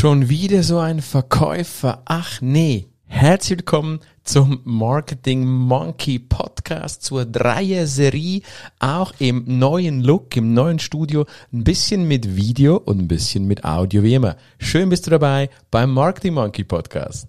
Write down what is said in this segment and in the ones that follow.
Schon wieder so ein Verkäufer. Ach nee. Herzlich willkommen zum Marketing Monkey Podcast zur Dreier-Serie, auch im neuen Look, im neuen Studio, ein bisschen mit Video und ein bisschen mit Audio wie immer. Schön bist du dabei beim Marketing Monkey Podcast.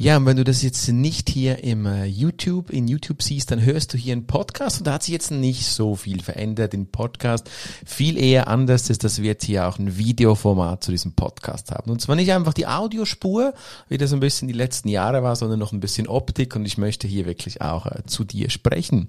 Ja, und wenn du das jetzt nicht hier im äh, YouTube, in YouTube siehst, dann hörst du hier einen Podcast und da hat sich jetzt nicht so viel verändert im Podcast. Viel eher anders ist, dass wir jetzt hier auch ein Videoformat zu diesem Podcast haben. Und zwar nicht einfach die Audiospur, wie das ein bisschen die letzten Jahre war, sondern noch ein bisschen Optik und ich möchte hier wirklich auch äh, zu dir sprechen.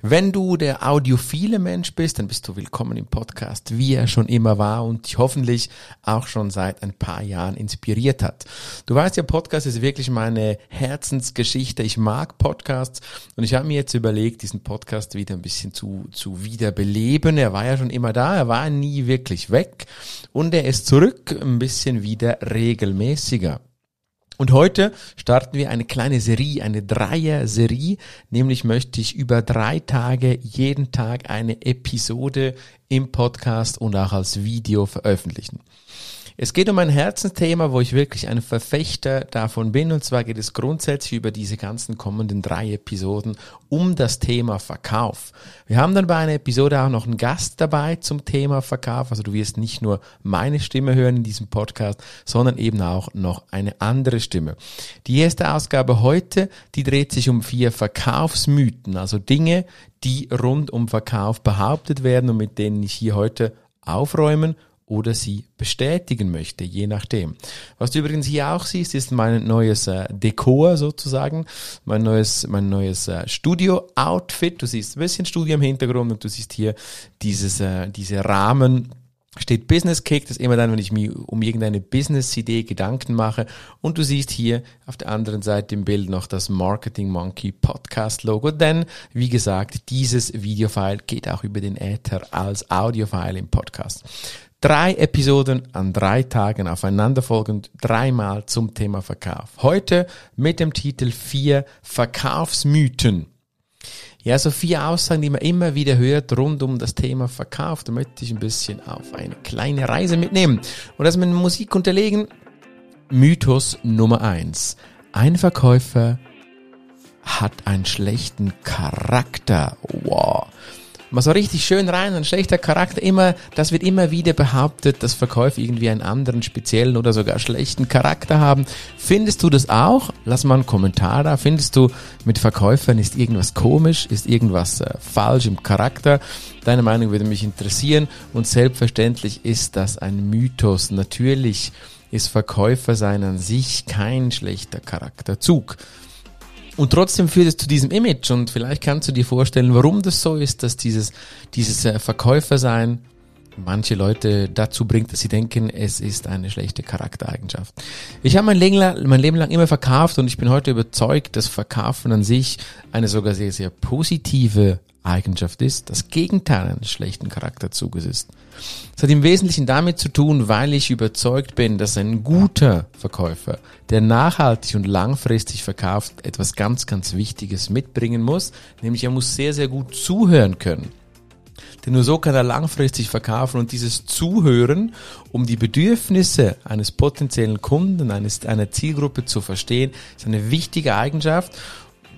Wenn du der audiophile Mensch bist, dann bist du willkommen im Podcast, wie er schon immer war und hoffentlich auch schon seit ein paar Jahren inspiriert hat. Du weißt ja, Podcast ist wirklich mal meine Herzensgeschichte. Ich mag Podcasts und ich habe mir jetzt überlegt, diesen Podcast wieder ein bisschen zu, zu wiederbeleben. Er war ja schon immer da, er war nie wirklich weg und er ist zurück ein bisschen wieder regelmäßiger. Und heute starten wir eine kleine Serie, eine Dreier-Serie. Nämlich möchte ich über drei Tage jeden Tag eine Episode im Podcast und auch als Video veröffentlichen. Es geht um ein Herzensthema, wo ich wirklich ein Verfechter davon bin. Und zwar geht es grundsätzlich über diese ganzen kommenden drei Episoden um das Thema Verkauf. Wir haben dann bei einer Episode auch noch einen Gast dabei zum Thema Verkauf. Also du wirst nicht nur meine Stimme hören in diesem Podcast, sondern eben auch noch eine andere Stimme. Die erste Ausgabe heute, die dreht sich um vier Verkaufsmythen, also Dinge, die rund um Verkauf behauptet werden und mit denen ich hier heute aufräumen oder sie bestätigen möchte, je nachdem. Was du übrigens hier auch siehst, ist mein neues äh, Dekor sozusagen, mein neues, mein neues äh, Studio-Outfit. Du siehst ein bisschen Studio im Hintergrund und du siehst hier dieses, äh, diese Rahmen, steht Business Kick, das ist immer dann, wenn ich mir um irgendeine Business-Idee Gedanken mache. Und du siehst hier auf der anderen Seite im Bild noch das Marketing Monkey Podcast Logo. Denn, wie gesagt, dieses Videofile geht auch über den Äther als Audiofile im Podcast. Drei Episoden an drei Tagen aufeinanderfolgend, dreimal zum Thema Verkauf. Heute mit dem Titel vier Verkaufsmythen. Ja, so vier Aussagen, die man immer wieder hört rund um das Thema Verkauf. Da möchte ich ein bisschen auf eine kleine Reise mitnehmen und das mit Musik unterlegen. Mythos Nummer eins: Ein Verkäufer hat einen schlechten Charakter. Wow mal so richtig schön rein, ein schlechter Charakter, immer, das wird immer wieder behauptet, dass Verkäufer irgendwie einen anderen speziellen oder sogar schlechten Charakter haben. Findest du das auch? Lass mal einen Kommentar da. Findest du, mit Verkäufern ist irgendwas komisch, ist irgendwas äh, falsch im Charakter? Deine Meinung würde mich interessieren und selbstverständlich ist das ein Mythos. Natürlich ist Verkäufer sein an sich kein schlechter Charakterzug. Und trotzdem führt es zu diesem Image. Und vielleicht kannst du dir vorstellen, warum das so ist, dass dieses, dieses äh, Verkäufersein manche Leute dazu bringt, dass sie denken, es ist eine schlechte Charaktereigenschaft. Ich habe mein Leben, lang, mein Leben lang immer verkauft und ich bin heute überzeugt, dass Verkaufen an sich eine sogar sehr, sehr positive Eigenschaft ist, das Gegenteil eines schlechten Charakterzuges ist. Es hat im Wesentlichen damit zu tun, weil ich überzeugt bin, dass ein guter Verkäufer, der nachhaltig und langfristig verkauft, etwas ganz, ganz Wichtiges mitbringen muss, nämlich er muss sehr, sehr gut zuhören können. Denn nur so kann er langfristig verkaufen und dieses Zuhören, um die Bedürfnisse eines potenziellen Kunden, eines, einer Zielgruppe zu verstehen, ist eine wichtige Eigenschaft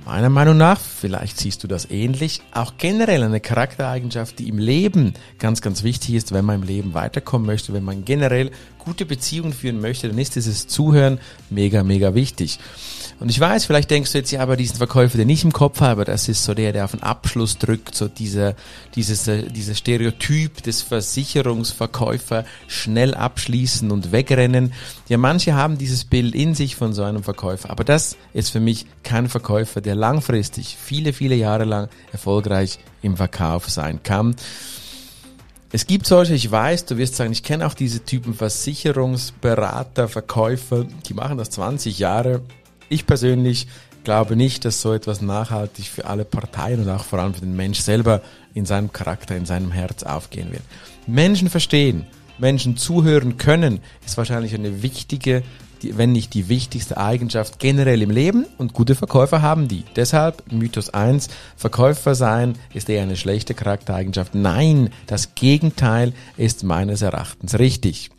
Meiner Meinung nach, vielleicht siehst du das ähnlich, auch generell eine Charaktereigenschaft, die im Leben ganz, ganz wichtig ist, wenn man im Leben weiterkommen möchte, wenn man generell gute Beziehungen führen möchte, dann ist dieses Zuhören mega, mega wichtig. Und ich weiß, vielleicht denkst du jetzt, ja, aber diesen Verkäufer, den ich im Kopf habe, das ist so der, der auf den Abschluss drückt, so dieser, dieses, äh, dieser Stereotyp des Versicherungsverkäufer schnell abschließen und wegrennen. Ja, manche haben dieses Bild in sich von so einem Verkäufer, aber das ist für mich kein Verkäufer, der langfristig, viele, viele Jahre lang erfolgreich im Verkauf sein kann. Es gibt solche, ich weiß, du wirst sagen, ich kenne auch diese Typen Versicherungsberater, Verkäufer, die machen das 20 Jahre ich persönlich glaube nicht, dass so etwas nachhaltig für alle Parteien und auch vor allem für den Mensch selber in seinem Charakter, in seinem Herz aufgehen wird. Menschen verstehen, Menschen zuhören können, ist wahrscheinlich eine wichtige, wenn nicht die wichtigste Eigenschaft generell im Leben und gute Verkäufer haben die. Deshalb Mythos 1, Verkäufer sein ist eher eine schlechte Charaktereigenschaft. Nein, das Gegenteil ist meines Erachtens richtig.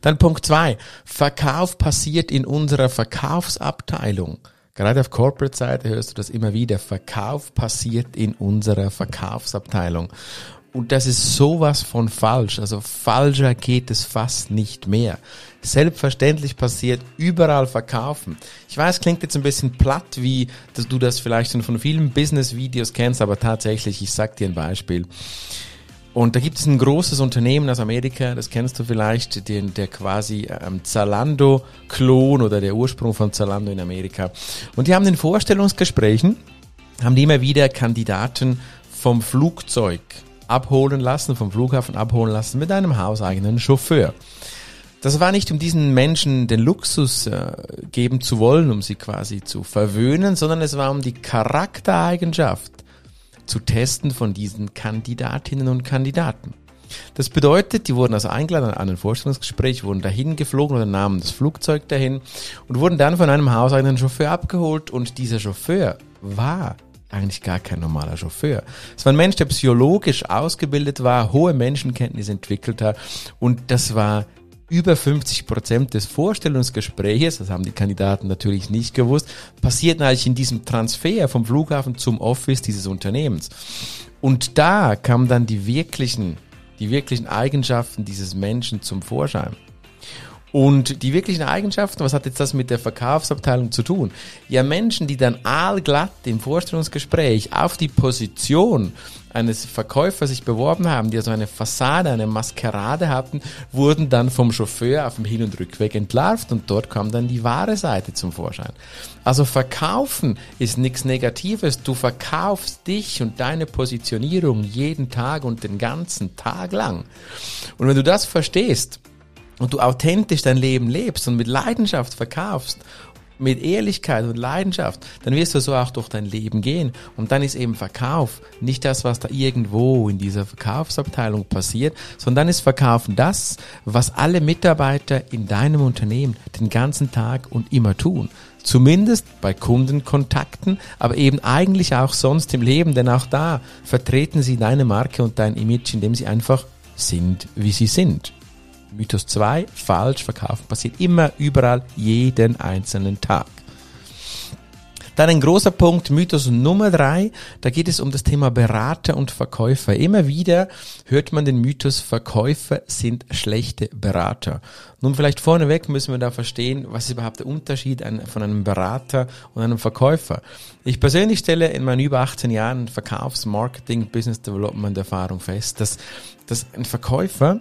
Dann Punkt 2, Verkauf passiert in unserer Verkaufsabteilung. Gerade auf Corporate-Seite hörst du das immer wieder. Verkauf passiert in unserer Verkaufsabteilung. Und das ist sowas von falsch. Also falscher geht es fast nicht mehr. Selbstverständlich passiert überall Verkaufen. Ich weiß, klingt jetzt ein bisschen platt, wie dass du das vielleicht schon von vielen Business-Videos kennst, aber tatsächlich, ich sag dir ein Beispiel. Und da gibt es ein großes Unternehmen aus Amerika, das kennst du vielleicht, den, der quasi ähm, Zalando-Klon oder der Ursprung von Zalando in Amerika. Und die haben in Vorstellungsgesprächen, haben die immer wieder Kandidaten vom Flugzeug abholen lassen, vom Flughafen abholen lassen mit einem hauseigenen Chauffeur. Das war nicht, um diesen Menschen den Luxus äh, geben zu wollen, um sie quasi zu verwöhnen, sondern es war um die Charaktereigenschaft zu testen von diesen Kandidatinnen und Kandidaten. Das bedeutet, die wurden also eingeladen an ein Vorstellungsgespräch, wurden dahin geflogen oder nahmen das Flugzeug dahin und wurden dann von einem hauseigenen Chauffeur abgeholt und dieser Chauffeur war eigentlich gar kein normaler Chauffeur. Es war ein Mensch, der psychologisch ausgebildet war, hohe Menschenkenntnis entwickelt hat und das war über 50 Prozent des Vorstellungsgespräches, das haben die Kandidaten natürlich nicht gewusst, passiert eigentlich in diesem Transfer vom Flughafen zum Office dieses Unternehmens. Und da kamen dann die wirklichen, die wirklichen Eigenschaften dieses Menschen zum Vorschein. Und die wirklichen Eigenschaften, was hat jetzt das mit der Verkaufsabteilung zu tun? Ja, Menschen, die dann aalglatt im Vorstellungsgespräch auf die Position eines Verkäufers sich beworben haben, die also eine Fassade, eine Maskerade hatten, wurden dann vom Chauffeur auf dem Hin- und Rückweg entlarvt und dort kam dann die wahre Seite zum Vorschein. Also verkaufen ist nichts Negatives. Du verkaufst dich und deine Positionierung jeden Tag und den ganzen Tag lang. Und wenn du das verstehst, und du authentisch dein Leben lebst und mit Leidenschaft verkaufst, mit Ehrlichkeit und Leidenschaft, dann wirst du so auch durch dein Leben gehen. Und dann ist eben Verkauf nicht das, was da irgendwo in dieser Verkaufsabteilung passiert, sondern dann ist Verkaufen das, was alle Mitarbeiter in deinem Unternehmen den ganzen Tag und immer tun. Zumindest bei Kundenkontakten, aber eben eigentlich auch sonst im Leben, denn auch da vertreten sie deine Marke und dein Image, indem sie einfach sind, wie sie sind. Mythos 2, falsch verkaufen passiert immer, überall, jeden einzelnen Tag. Dann ein großer Punkt, Mythos Nummer 3, da geht es um das Thema Berater und Verkäufer. Immer wieder hört man den Mythos, Verkäufer sind schlechte Berater. Nun vielleicht vorneweg müssen wir da verstehen, was ist überhaupt der Unterschied von einem Berater und einem Verkäufer. Ich persönlich stelle in meinen über 18 Jahren Verkaufs-, Marketing-, Business Development Erfahrung fest, dass, dass ein Verkäufer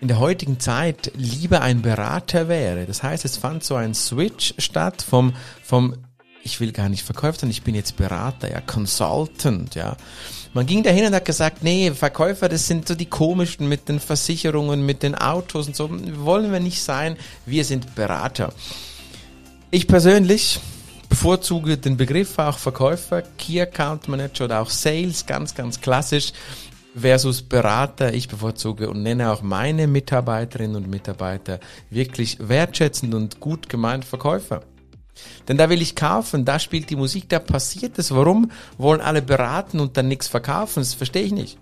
in der heutigen Zeit lieber ein Berater wäre. Das heißt, es fand so ein Switch statt vom, vom ich will gar nicht verkaufen, ich bin jetzt Berater, ja, Consultant, ja. Man ging dahin und hat gesagt, nee, Verkäufer, das sind so die komischen mit den Versicherungen, mit den Autos und so. Wollen wir nicht sein, wir sind Berater. Ich persönlich bevorzuge den Begriff auch Verkäufer, Key Account Manager oder auch Sales, ganz, ganz klassisch versus Berater. Ich bevorzuge und nenne auch meine Mitarbeiterinnen und Mitarbeiter wirklich wertschätzend und gut gemeint Verkäufer. Denn da will ich kaufen, da spielt die Musik, da passiert es. Warum wollen alle beraten und dann nichts verkaufen? Das verstehe ich nicht.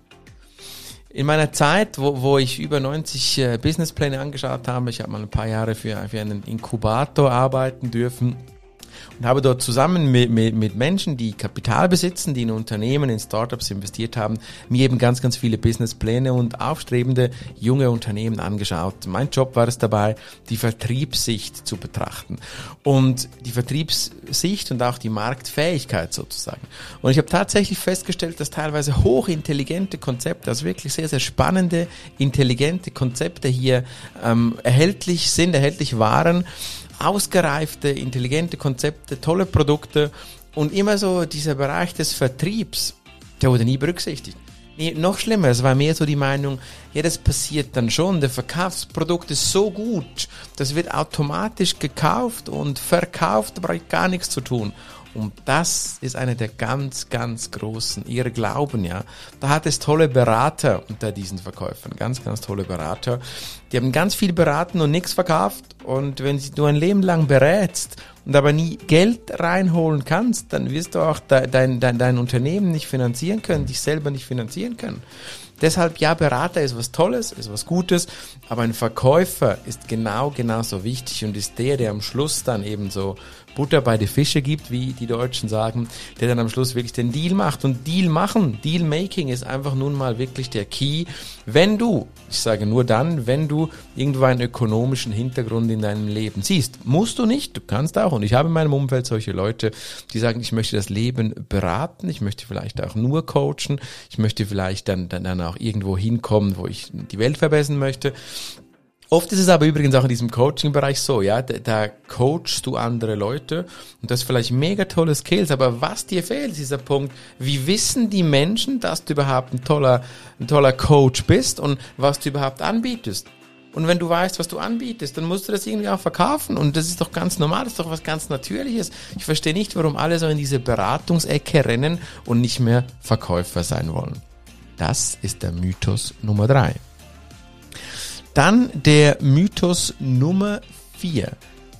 In meiner Zeit, wo, wo ich über 90 äh, Businesspläne angeschaut habe, ich habe mal ein paar Jahre für, für einen Inkubator arbeiten dürfen, und habe dort zusammen mit, mit, mit Menschen, die Kapital besitzen, die in Unternehmen, in Startups investiert haben, mir eben ganz, ganz viele Businesspläne und aufstrebende junge Unternehmen angeschaut. Mein Job war es dabei, die Vertriebssicht zu betrachten und die Vertriebssicht und auch die Marktfähigkeit sozusagen. Und ich habe tatsächlich festgestellt, dass teilweise hochintelligente Konzepte, also wirklich sehr, sehr spannende, intelligente Konzepte hier ähm, erhältlich sind, erhältlich waren, ausgereifte, intelligente Konzepte, tolle Produkte und immer so dieser Bereich des Vertriebs, der wurde nie berücksichtigt. Nee, noch schlimmer, es war mehr so die Meinung, ja, das passiert dann schon, der Verkaufsprodukt ist so gut, das wird automatisch gekauft und verkauft, da brauche ich gar nichts zu tun. Und das ist eine der ganz, ganz großen Irrglauben, ja. Da hat es tolle Berater unter diesen Verkäufern, ganz, ganz tolle Berater. Die haben ganz viel beraten und nichts verkauft. Und wenn du ein Leben lang berätst und aber nie Geld reinholen kannst, dann wirst du auch dein, dein, dein Unternehmen nicht finanzieren können, dich selber nicht finanzieren können. Deshalb, ja, Berater ist was Tolles, ist was Gutes, aber ein Verkäufer ist genau, genauso wichtig und ist der, der am Schluss dann eben so Butter bei die Fische gibt, wie die Deutschen sagen, der dann am Schluss wirklich den Deal macht. Und Deal machen, Deal making ist einfach nun mal wirklich der Key. Wenn du, ich sage nur dann, wenn du irgendwo einen ökonomischen Hintergrund in deinem Leben siehst, musst du nicht, du kannst auch. Und ich habe in meinem Umfeld solche Leute, die sagen, ich möchte das Leben beraten, ich möchte vielleicht auch nur coachen, ich möchte vielleicht dann, dann, dann auch irgendwo hinkommen, wo ich die Welt verbessern möchte. Oft ist es aber übrigens auch in diesem Coaching-Bereich so, ja, da, da coachst du andere Leute und das ist vielleicht mega tolle Skills, aber was dir fehlt, ist dieser Punkt, wie wissen die Menschen, dass du überhaupt ein toller, ein toller Coach bist und was du überhaupt anbietest? Und wenn du weißt, was du anbietest, dann musst du das irgendwie auch verkaufen. Und das ist doch ganz normal, das ist doch was ganz Natürliches. Ich verstehe nicht, warum alle so in diese Beratungsecke rennen und nicht mehr Verkäufer sein wollen. Das ist der Mythos Nummer drei. Dann der Mythos Nummer vier.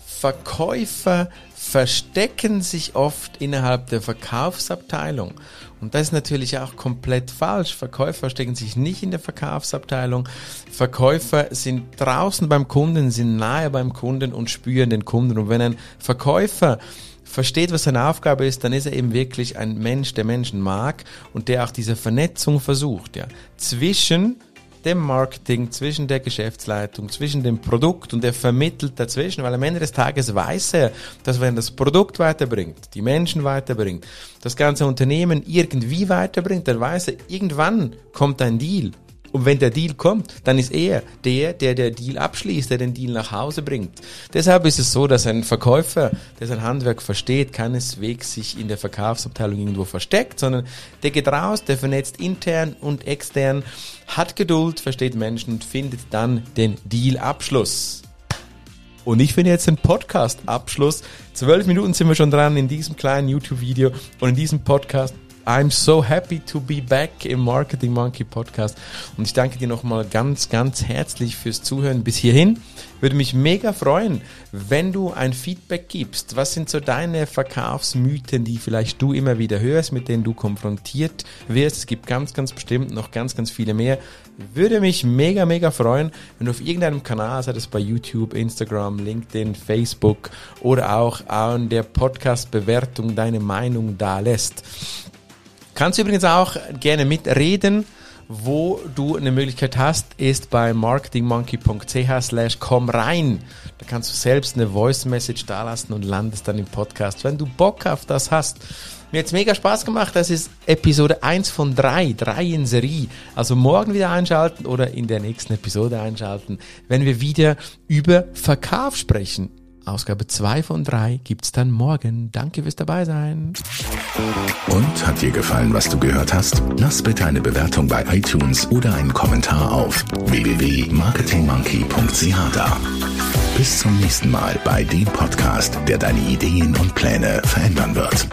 Verkäufer verstecken sich oft innerhalb der Verkaufsabteilung. Und das ist natürlich auch komplett falsch. Verkäufer verstecken sich nicht in der Verkaufsabteilung. Verkäufer sind draußen beim Kunden, sind nahe beim Kunden und spüren den Kunden. Und wenn ein Verkäufer versteht, was seine Aufgabe ist, dann ist er eben wirklich ein Mensch, der Menschen mag und der auch diese Vernetzung versucht, ja, zwischen dem Marketing, zwischen der Geschäftsleitung, zwischen dem Produkt und er vermittelt dazwischen, weil am Ende des Tages weiß er, dass wenn das Produkt weiterbringt, die Menschen weiterbringt, das ganze Unternehmen irgendwie weiterbringt, dann weiß er, irgendwann kommt ein Deal und wenn der Deal kommt, dann ist er der, der der Deal abschließt, der den Deal nach Hause bringt. Deshalb ist es so, dass ein Verkäufer, der sein Handwerk versteht, keineswegs sich in der Verkaufsabteilung irgendwo versteckt, sondern der geht raus, der vernetzt intern und extern, hat Geduld, versteht Menschen und findet dann den Deal-Abschluss. Und ich finde jetzt den Podcast-Abschluss. Zwölf Minuten sind wir schon dran in diesem kleinen YouTube-Video und in diesem Podcast I'm so happy to be back im Marketing Monkey Podcast. Und ich danke dir nochmal ganz, ganz herzlich fürs Zuhören bis hierhin. Würde mich mega freuen, wenn du ein Feedback gibst. Was sind so deine Verkaufsmythen, die vielleicht du immer wieder hörst, mit denen du konfrontiert wirst? Es gibt ganz, ganz bestimmt noch ganz, ganz viele mehr. Würde mich mega, mega freuen, wenn du auf irgendeinem Kanal, sei das bei YouTube, Instagram, LinkedIn, Facebook oder auch an der Podcast-Bewertung deine Meinung da lässt. Kannst du übrigens auch gerne mitreden. Wo du eine Möglichkeit hast, ist bei marketingmonkey.ch slash komm rein. Da kannst du selbst eine Voice Message dalassen und landest dann im Podcast. Wenn du Bock auf das hast, mir hat's mega Spaß gemacht. Das ist Episode 1 von 3, 3 in Serie. Also morgen wieder einschalten oder in der nächsten Episode einschalten, wenn wir wieder über Verkauf sprechen. Ausgabe 2 von 3 gibt's dann morgen. Danke fürs dabei sein. Und hat dir gefallen, was du gehört hast? Lass bitte eine Bewertung bei iTunes oder einen Kommentar auf www.marketingmonkey.ch da. Bis zum nächsten Mal bei dem Podcast, der deine Ideen und Pläne verändern wird.